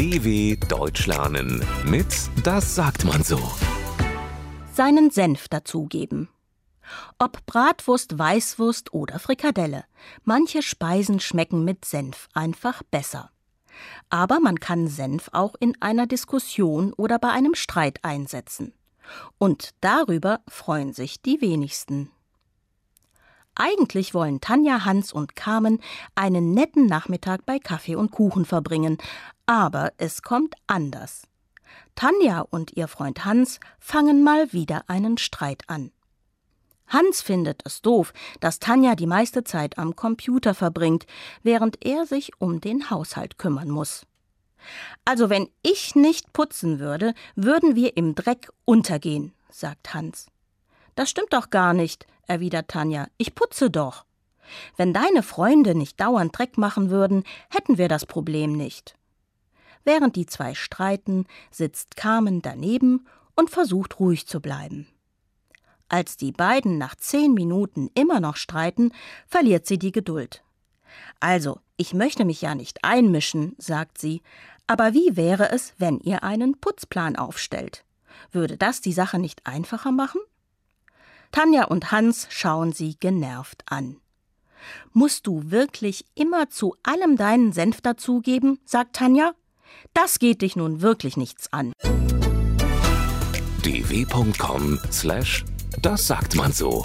DW Deutsch lernen mit Das sagt man so. Seinen Senf dazugeben. Ob Bratwurst, Weißwurst oder Frikadelle. Manche Speisen schmecken mit Senf einfach besser. Aber man kann Senf auch in einer Diskussion oder bei einem Streit einsetzen. Und darüber freuen sich die wenigsten. Eigentlich wollen Tanja, Hans und Carmen einen netten Nachmittag bei Kaffee und Kuchen verbringen, aber es kommt anders. Tanja und ihr Freund Hans fangen mal wieder einen Streit an. Hans findet es doof, dass Tanja die meiste Zeit am Computer verbringt, während er sich um den Haushalt kümmern muss. Also wenn ich nicht putzen würde, würden wir im Dreck untergehen, sagt Hans. Das stimmt doch gar nicht, erwidert Tanja. Ich putze doch. Wenn deine Freunde nicht dauernd Dreck machen würden, hätten wir das Problem nicht. Während die zwei streiten, sitzt Carmen daneben und versucht ruhig zu bleiben. Als die beiden nach zehn Minuten immer noch streiten, verliert sie die Geduld. Also, ich möchte mich ja nicht einmischen, sagt sie, aber wie wäre es, wenn ihr einen Putzplan aufstellt? Würde das die Sache nicht einfacher machen? Tanja und Hans schauen sie genervt an. Musst du wirklich immer zu allem deinen Senf dazugeben? sagt Tanja. Das geht dich nun wirklich nichts an. dw.com slash das sagt man so.